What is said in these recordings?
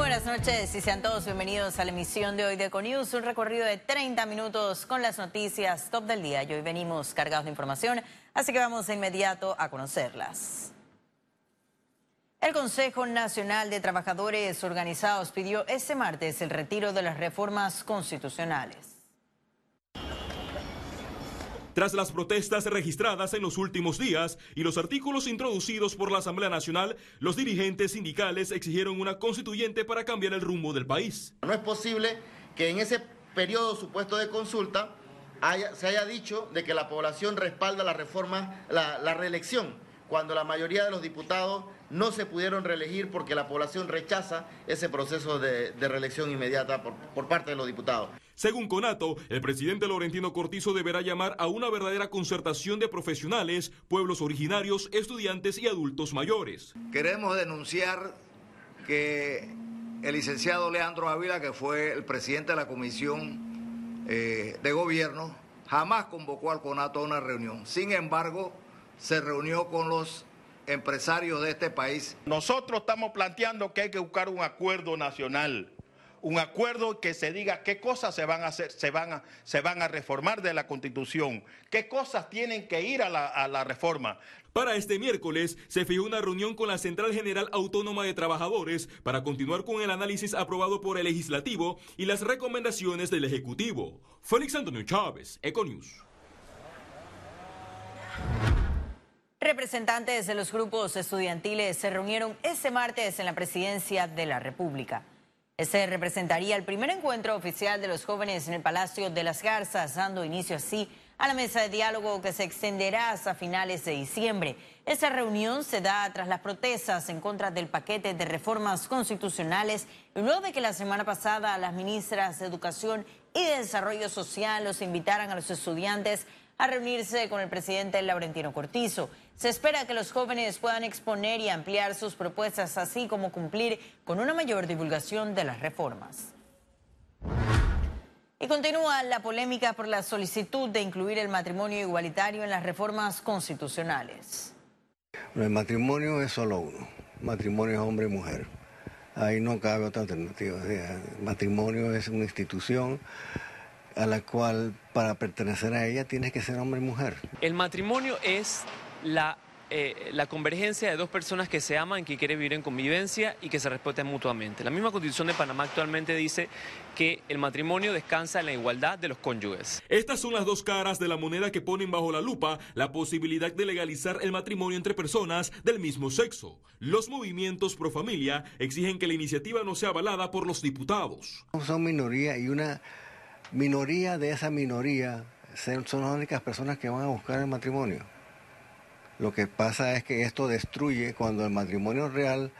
buenas noches y sean todos bienvenidos a la emisión de hoy de Econius, un recorrido de 30 minutos con las noticias top del día. Y hoy venimos cargados de información, así que vamos de inmediato a conocerlas. El Consejo Nacional de Trabajadores Organizados pidió este martes el retiro de las reformas constitucionales. Tras las protestas registradas en los últimos días y los artículos introducidos por la Asamblea Nacional, los dirigentes sindicales exigieron una constituyente para cambiar el rumbo del país. No es posible que en ese periodo supuesto de consulta se haya dicho de que la población respalda la reforma, la, reelección, cuando la mayoría de los diputados no se pudieron reelegir porque la población rechaza ese proceso de, reelección inmediata por parte de los diputados. Según Conato, el presidente Laurentino Cortizo deberá llamar a una verdadera concertación de profesionales, pueblos originarios, estudiantes y adultos mayores. Queremos denunciar que el licenciado Leandro Ávila, que fue el presidente de la comisión eh, de gobierno, jamás convocó al Conato a una reunión. Sin embargo, se reunió con los empresarios de este país. Nosotros estamos planteando que hay que buscar un acuerdo nacional un acuerdo que se diga qué cosas se van a hacer, se van a, se van a reformar de la Constitución, qué cosas tienen que ir a la, a la reforma. Para este miércoles se fijó una reunión con la Central General Autónoma de Trabajadores para continuar con el análisis aprobado por el legislativo y las recomendaciones del Ejecutivo. Félix Antonio Chávez, Econews. Representantes de los grupos estudiantiles se reunieron este martes en la presidencia de la República. Ese representaría el primer encuentro oficial de los jóvenes en el Palacio de las Garzas, dando inicio así a la mesa de diálogo que se extenderá hasta finales de diciembre. Esta reunión se da tras las protestas en contra del paquete de reformas constitucionales luego de que la semana pasada las ministras de Educación y de Desarrollo Social los invitaran a los estudiantes a reunirse con el presidente Laurentino Cortizo. Se espera que los jóvenes puedan exponer y ampliar sus propuestas, así como cumplir con una mayor divulgación de las reformas. Y continúa la polémica por la solicitud de incluir el matrimonio igualitario en las reformas constitucionales. El matrimonio es solo uno, matrimonio es hombre y mujer. Ahí no cabe otra alternativa. el matrimonio es una institución a la cual para pertenecer a ella tienes que ser hombre y mujer. El matrimonio es la, eh, la convergencia de dos personas que se aman, que quieren vivir en convivencia y que se respeten mutuamente. La misma constitución de Panamá actualmente dice que el matrimonio descansa en la igualdad de los cónyuges. Estas son las dos caras de la moneda que ponen bajo la lupa la posibilidad de legalizar el matrimonio entre personas del mismo sexo. Los movimientos pro familia exigen que la iniciativa no sea avalada por los diputados. Son minoría y una minoría de esa minoría son las únicas personas que van a buscar el matrimonio. Lo que pasa es que esto destruye cuando el matrimonio real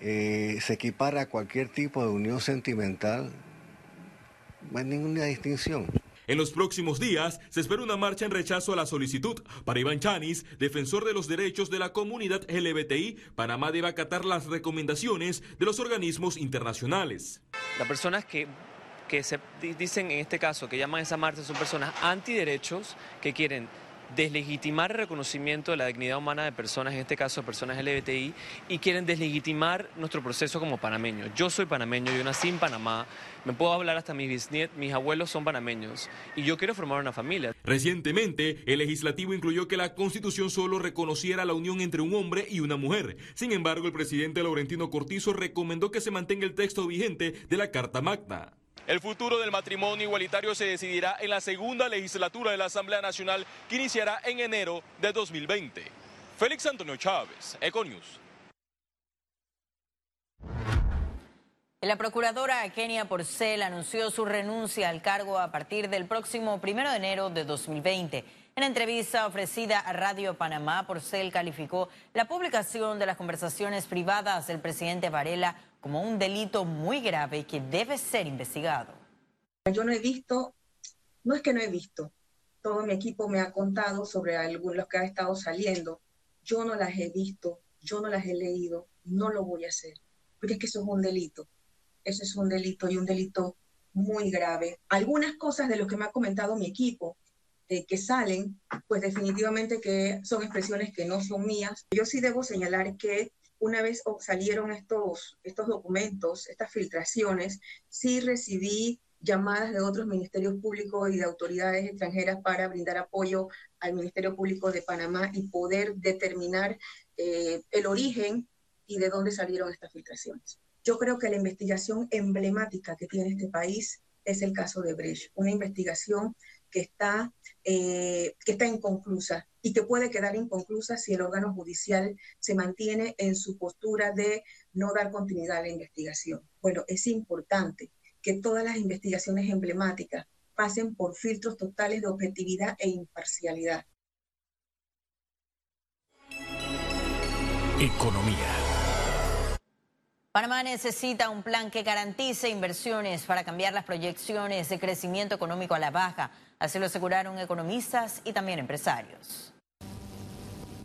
eh, se equipara a cualquier tipo de unión sentimental, no hay ninguna distinción. En los próximos días se espera una marcha en rechazo a la solicitud. Para Iván Chanis, defensor de los derechos de la comunidad LGBTI, Panamá debe acatar las recomendaciones de los organismos internacionales. Las personas que que se dicen en este caso que llaman esa marcha son personas antiderechos que quieren deslegitimar el reconocimiento de la dignidad humana de personas, en este caso personas LGBTI, y quieren deslegitimar nuestro proceso como panameños. Yo soy panameño, yo nací en Panamá, me puedo hablar hasta mis bisnietos, mis abuelos son panameños, y yo quiero formar una familia. Recientemente, el legislativo incluyó que la constitución solo reconociera la unión entre un hombre y una mujer. Sin embargo, el presidente Laurentino Cortizo recomendó que se mantenga el texto vigente de la Carta Magna. El futuro del matrimonio igualitario se decidirá en la segunda legislatura de la Asamblea Nacional que iniciará en enero de 2020. Félix Antonio Chávez, Econius. La procuradora Kenia Porcel anunció su renuncia al cargo a partir del próximo primero de enero de 2020. En entrevista ofrecida a Radio Panamá, Porcel calificó la publicación de las conversaciones privadas del presidente Varela como un delito muy grave que debe ser investigado. Yo no he visto, no es que no he visto, todo mi equipo me ha contado sobre algunos que han estado saliendo. Yo no las he visto, yo no las he leído, no lo voy a hacer, porque es que eso es un delito. Eso es un delito y un delito muy grave. Algunas cosas de lo que me ha comentado mi equipo eh, que salen, pues definitivamente que son expresiones que no son mías. Yo sí debo señalar que una vez salieron estos, estos documentos, estas filtraciones, sí recibí llamadas de otros ministerios públicos y de autoridades extranjeras para brindar apoyo al Ministerio Público de Panamá y poder determinar eh, el origen y de dónde salieron estas filtraciones. Yo creo que la investigación emblemática que tiene este país es el caso de Brecht, una investigación que está, eh, que está inconclusa y que puede quedar inconclusa si el órgano judicial se mantiene en su postura de no dar continuidad a la investigación. Bueno, es importante que todas las investigaciones emblemáticas pasen por filtros totales de objetividad e imparcialidad. Economía. Panamá necesita un plan que garantice inversiones para cambiar las proyecciones de crecimiento económico a la baja. Así lo aseguraron economistas y también empresarios.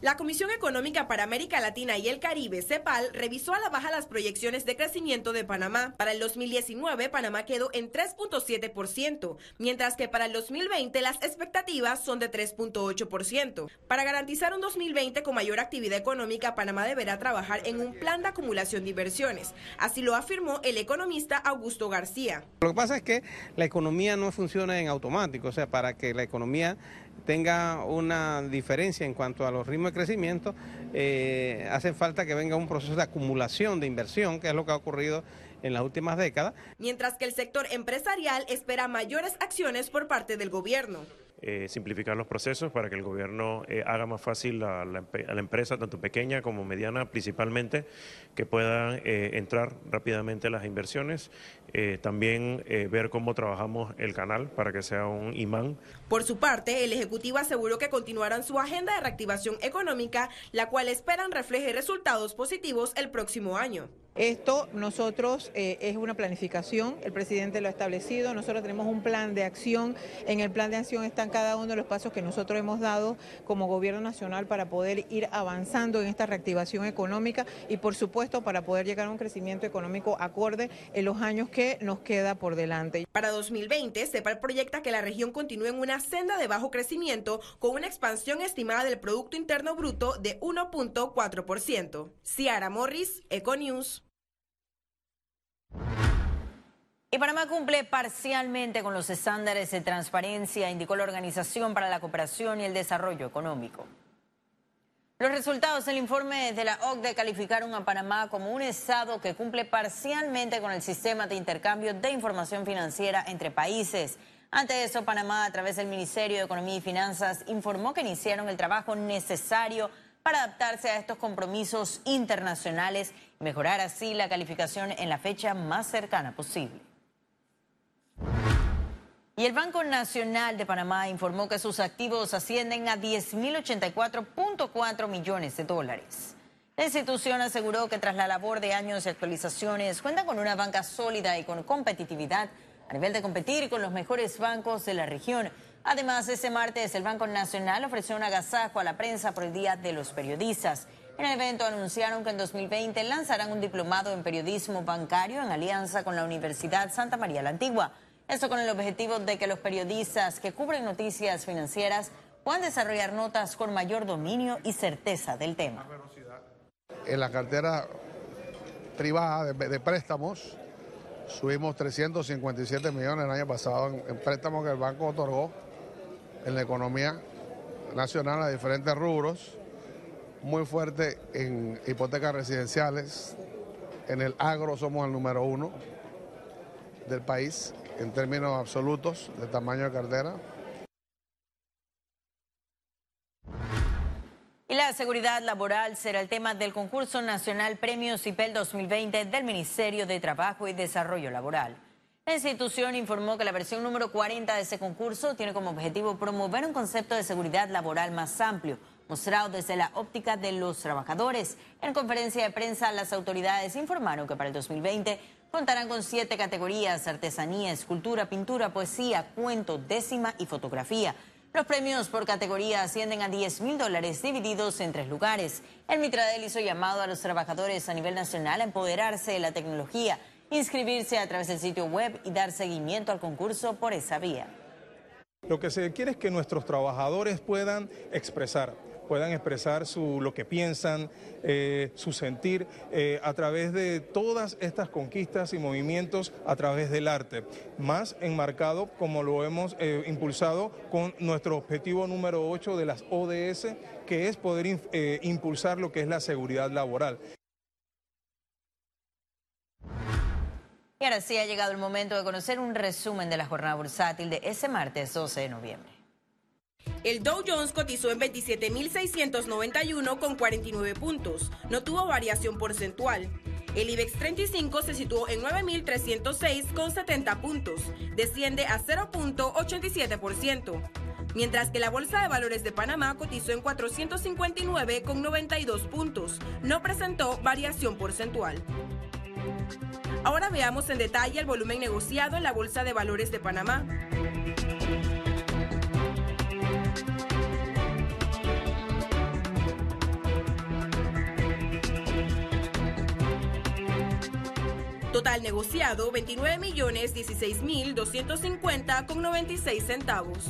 La Comisión Económica para América Latina y el Caribe, CEPAL, revisó a la baja las proyecciones de crecimiento de Panamá. Para el 2019, Panamá quedó en 3.7%, mientras que para el 2020 las expectativas son de 3.8%. Para garantizar un 2020 con mayor actividad económica, Panamá deberá trabajar en un plan de acumulación de inversiones. Así lo afirmó el economista Augusto García. Lo que pasa es que la economía no funciona en automático, o sea, para que la economía tenga una diferencia en cuanto a los ritmos de crecimiento, eh, hace falta que venga un proceso de acumulación de inversión, que es lo que ha ocurrido en las últimas décadas. Mientras que el sector empresarial espera mayores acciones por parte del gobierno. Eh, simplificar los procesos para que el gobierno eh, haga más fácil a la, empresa, tanto pequeña como mediana principalmente, que puedan eh, entrar rápidamente las inversiones. también ver cómo trabajamos el canal para que sea un imán. Por su parte, el Ejecutivo aseguró que continuarán su agenda de reactivación económica, la cual esperan refleje resultados positivos el próximo año. Esto nosotros eh, es una planificación, el presidente lo ha establecido, nosotros tenemos un plan de acción, en el plan de acción están cada uno de los pasos que nosotros hemos dado como gobierno nacional para poder ir avanzando en esta reactivación económica y por supuesto para poder llegar a un crecimiento económico acorde en los años que nos queda por delante. Para 2020, CEPAL proyecta que la región continúe en una senda de bajo crecimiento con una expansión estimada del Producto Interno Bruto de 1.4%. Ciara Morris, Econews. Y Panamá cumple parcialmente con los estándares de transparencia, indicó la Organización para la Cooperación y el Desarrollo Económico. Los resultados del informe de la OCDE calificaron a Panamá como un estado que cumple parcialmente con el sistema de intercambio de información financiera entre países. Ante eso, Panamá, a través del Ministerio de Economía y Finanzas, informó que iniciaron el trabajo necesario para adaptarse a estos compromisos internacionales y mejorar así la calificación en la fecha más cercana posible. Y el Banco Nacional de Panamá informó que sus activos ascienden a 10.084.4 millones de dólares. La institución aseguró que tras la labor de años de actualizaciones cuenta con una banca sólida y con competitividad a nivel de competir con los mejores bancos de la región Además, este martes el Banco Nacional ofreció un agasajo a la prensa por el Día de los Periodistas. En el evento anunciaron que en 2020 lanzarán un diplomado en periodismo bancario en alianza con la Universidad Santa María la Antigua. Esto con el objetivo de que los periodistas que cubren noticias financieras puedan desarrollar notas con mayor dominio y certeza del tema. En la cartera privada de, préstamos subimos 357 millones el año pasado en préstamos que el banco otorgó en la economía nacional a diferentes rubros, muy fuerte en hipotecas residenciales, en el agro somos el número uno del país en términos absolutos de tamaño de cartera. Y la seguridad laboral será el tema del concurso nacional Premios CIPEL 2020 del Ministerio de Trabajo y Desarrollo Laboral. La institución informó que la versión número 40 de ese concurso tiene como objetivo promover un concepto de seguridad laboral más amplio, mostrado desde la óptica de los trabajadores. En conferencia de prensa, las autoridades informaron que para el 2020 contarán con siete categorías, artesanía, escultura, pintura, poesía, cuento, décima y fotografía. Los premios por categoría ascienden a 10 mil dólares divididos en tres lugares. El Mitradel hizo llamado a los trabajadores a nivel nacional a empoderarse de la tecnología inscribirse a través del sitio web y dar seguimiento al concurso por esa vía. Lo que se quiere es que nuestros trabajadores puedan expresar puedan expresar su, lo que piensan, eh, su sentir eh, a través de todas estas conquistas y movimientos a través del arte, más enmarcado como lo hemos eh, impulsado con nuestro objetivo número 8 de las ODS, que es poder impulsar lo que es la seguridad laboral. Y ahora sí ha llegado el momento de conocer un resumen de la jornada bursátil de ese martes 12 de noviembre. El Dow Jones cotizó en 27.691 con 49 puntos. No tuvo variación porcentual. El IBEX 35 se situó en 9.306 con 70 puntos. Desciende a 0.87%. Mientras que la Bolsa de Valores de Panamá cotizó en 459 con 92 puntos. No presentó variación porcentual. Ahora veamos en detalle el volumen negociado en la Bolsa de Valores de Panamá. Total negociado 29 millones 16 mil 250 con 96 centavos.